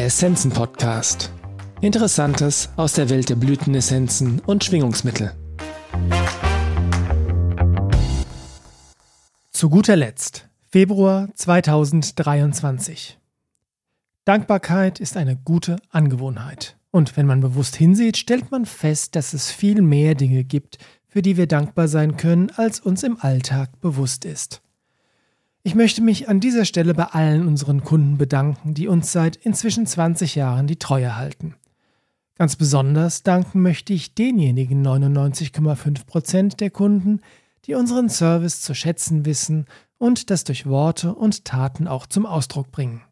Der Essenzen Podcast. Interessantes aus der Welt der Blütenessenzen und Schwingungsmittel. Zu guter Letzt, Februar 2023. Dankbarkeit ist eine gute Angewohnheit. Und wenn man bewusst hinsieht, stellt man fest, dass es viel mehr Dinge gibt, für die wir dankbar sein können, als uns im Alltag bewusst ist. Ich möchte mich an dieser Stelle bei allen unseren Kunden bedanken, die uns seit inzwischen 20 Jahren die Treue halten. Ganz besonders danken möchte ich denjenigen 99,5 Prozent der Kunden, die unseren Service zu schätzen wissen und das durch Worte und Taten auch zum Ausdruck bringen.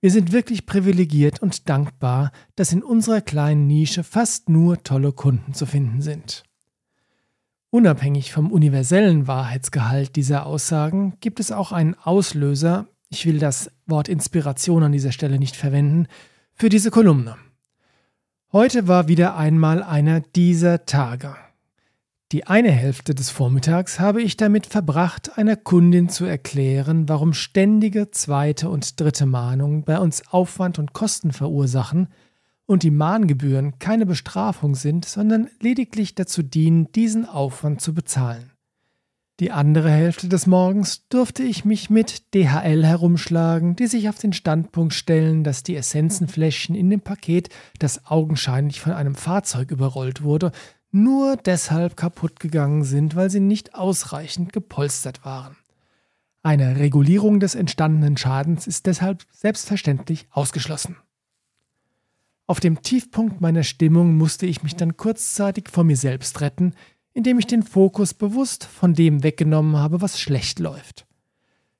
Wir sind wirklich privilegiert und dankbar, dass in unserer kleinen Nische fast nur tolle Kunden zu finden sind. Unabhängig vom universellen Wahrheitsgehalt dieser Aussagen gibt es auch einen Auslöser, ich will das Wort Inspiration an dieser Stelle nicht verwenden, für diese Kolumne. Heute war wieder einmal einer dieser Tage. Die eine Hälfte des Vormittags habe ich damit verbracht, einer Kundin zu erklären, warum ständige zweite und dritte Mahnungen bei uns Aufwand und Kosten verursachen und die Mahngebühren keine Bestrafung sind, sondern lediglich dazu dienen, diesen Aufwand zu bezahlen. Die andere Hälfte des Morgens durfte ich mich mit DHL herumschlagen, die sich auf den Standpunkt stellen, dass die Essenzenfläschchen in dem Paket, das augenscheinlich von einem Fahrzeug überrollt wurde, nur deshalb kaputt gegangen sind, weil sie nicht ausreichend gepolstert waren. Eine Regulierung des entstandenen Schadens ist deshalb selbstverständlich ausgeschlossen. Auf dem Tiefpunkt meiner Stimmung musste ich mich dann kurzzeitig vor mir selbst retten, indem ich den Fokus bewusst von dem weggenommen habe, was schlecht läuft.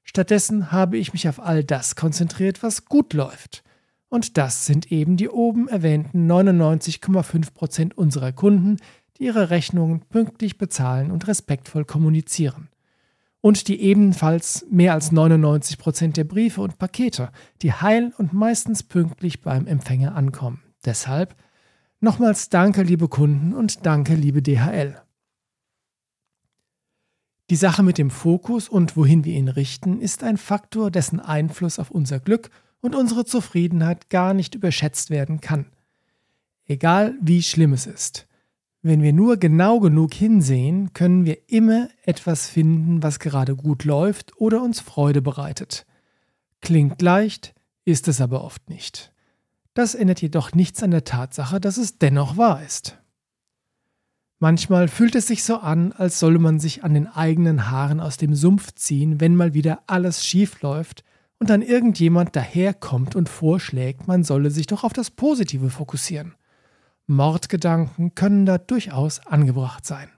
Stattdessen habe ich mich auf all das konzentriert, was gut läuft. Und das sind eben die oben erwähnten 99,5 Prozent unserer Kunden, die ihre Rechnungen pünktlich bezahlen und respektvoll kommunizieren und die ebenfalls mehr als 99 Prozent der Briefe und Pakete, die heil und meistens pünktlich beim Empfänger ankommen. Deshalb nochmals danke, liebe Kunden und danke, liebe DHL. Die Sache mit dem Fokus und wohin wir ihn richten, ist ein Faktor, dessen Einfluss auf unser Glück und unsere Zufriedenheit gar nicht überschätzt werden kann. Egal wie schlimm es ist. Wenn wir nur genau genug hinsehen, können wir immer etwas finden, was gerade gut läuft oder uns Freude bereitet. Klingt leicht, ist es aber oft nicht. Das ändert jedoch nichts an der Tatsache, dass es dennoch wahr ist. Manchmal fühlt es sich so an, als solle man sich an den eigenen Haaren aus dem Sumpf ziehen, wenn mal wieder alles schief läuft und dann irgendjemand daherkommt und vorschlägt, man solle sich doch auf das Positive fokussieren. Mordgedanken können da durchaus angebracht sein.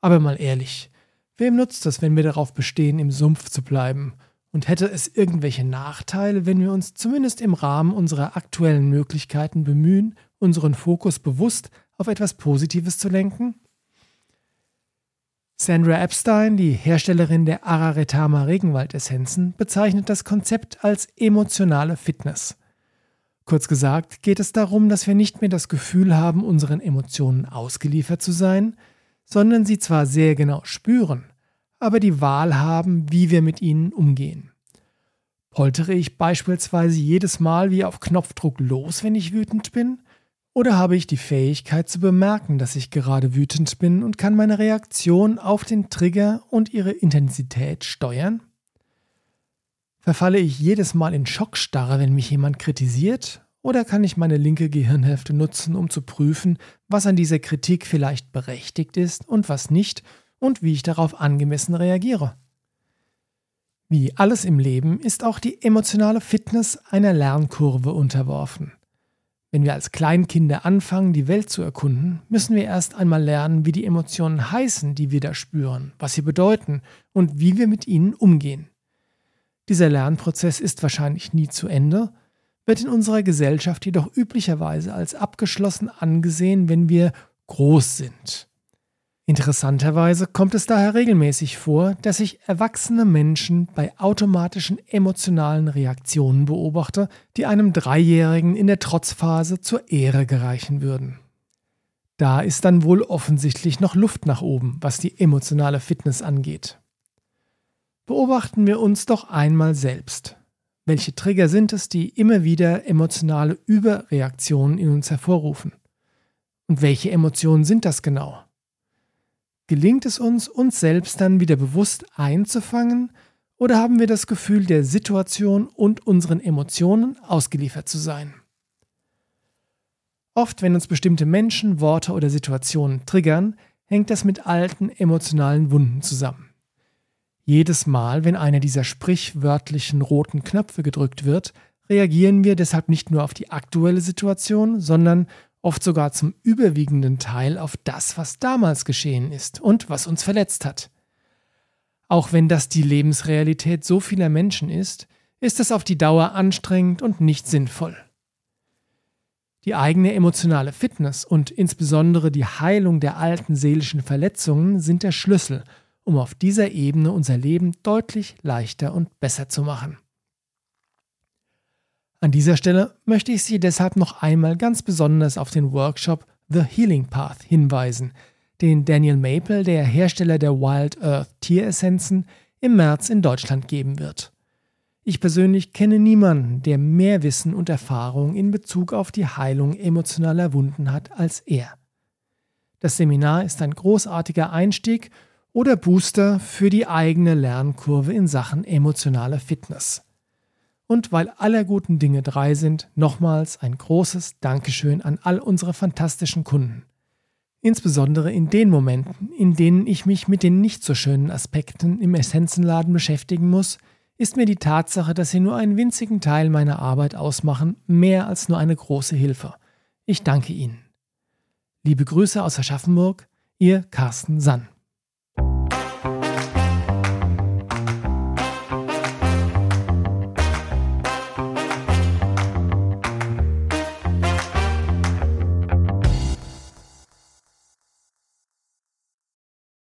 Aber mal ehrlich, wem nutzt es, wenn wir darauf bestehen, im Sumpf zu bleiben? Und hätte es irgendwelche Nachteile, wenn wir uns zumindest im Rahmen unserer aktuellen Möglichkeiten bemühen, unseren Fokus bewusst auf etwas Positives zu lenken? Sandra Epstein, die Herstellerin der Araretama Regenwaldessenzen, bezeichnet das Konzept als emotionale Fitness. Kurz gesagt geht es darum, dass wir nicht mehr das Gefühl haben, unseren Emotionen ausgeliefert zu sein, sondern sie zwar sehr genau spüren, aber die Wahl haben, wie wir mit ihnen umgehen. Poltere ich beispielsweise jedes Mal wie auf Knopfdruck los, wenn ich wütend bin? Oder habe ich die Fähigkeit zu bemerken, dass ich gerade wütend bin und kann meine Reaktion auf den Trigger und ihre Intensität steuern? Verfalle ich jedes Mal in Schockstarre, wenn mich jemand kritisiert? Oder kann ich meine linke Gehirnhälfte nutzen, um zu prüfen, was an dieser Kritik vielleicht berechtigt ist und was nicht und wie ich darauf angemessen reagiere? Wie alles im Leben ist auch die emotionale Fitness einer Lernkurve unterworfen. Wenn wir als Kleinkinder anfangen, die Welt zu erkunden, müssen wir erst einmal lernen, wie die Emotionen heißen, die wir da spüren, was sie bedeuten und wie wir mit ihnen umgehen. Dieser Lernprozess ist wahrscheinlich nie zu Ende, wird in unserer Gesellschaft jedoch üblicherweise als abgeschlossen angesehen, wenn wir groß sind. Interessanterweise kommt es daher regelmäßig vor, dass ich erwachsene Menschen bei automatischen emotionalen Reaktionen beobachte, die einem Dreijährigen in der Trotzphase zur Ehre gereichen würden. Da ist dann wohl offensichtlich noch Luft nach oben, was die emotionale Fitness angeht. Beobachten wir uns doch einmal selbst. Welche Trigger sind es, die immer wieder emotionale Überreaktionen in uns hervorrufen? Und welche Emotionen sind das genau? Gelingt es uns, uns selbst dann wieder bewusst einzufangen oder haben wir das Gefühl, der Situation und unseren Emotionen ausgeliefert zu sein? Oft, wenn uns bestimmte Menschen, Worte oder Situationen triggern, hängt das mit alten emotionalen Wunden zusammen. Jedes Mal, wenn einer dieser sprichwörtlichen roten Knöpfe gedrückt wird, reagieren wir deshalb nicht nur auf die aktuelle Situation, sondern oft sogar zum überwiegenden Teil auf das, was damals geschehen ist und was uns verletzt hat. Auch wenn das die Lebensrealität so vieler Menschen ist, ist es auf die Dauer anstrengend und nicht sinnvoll. Die eigene emotionale Fitness und insbesondere die Heilung der alten seelischen Verletzungen sind der Schlüssel, um auf dieser Ebene unser Leben deutlich leichter und besser zu machen. An dieser Stelle möchte ich Sie deshalb noch einmal ganz besonders auf den Workshop The Healing Path hinweisen, den Daniel Maple, der Hersteller der Wild Earth Tieressenzen, im März in Deutschland geben wird. Ich persönlich kenne niemanden, der mehr Wissen und Erfahrung in Bezug auf die Heilung emotionaler Wunden hat als er. Das Seminar ist ein großartiger Einstieg oder Booster für die eigene Lernkurve in Sachen emotionaler Fitness. Und weil aller guten Dinge drei sind, nochmals ein großes Dankeschön an all unsere fantastischen Kunden. Insbesondere in den Momenten, in denen ich mich mit den nicht so schönen Aspekten im Essenzenladen beschäftigen muss, ist mir die Tatsache, dass sie nur einen winzigen Teil meiner Arbeit ausmachen, mehr als nur eine große Hilfe. Ich danke Ihnen. Liebe Grüße aus Aschaffenburg, Ihr Carsten Sann.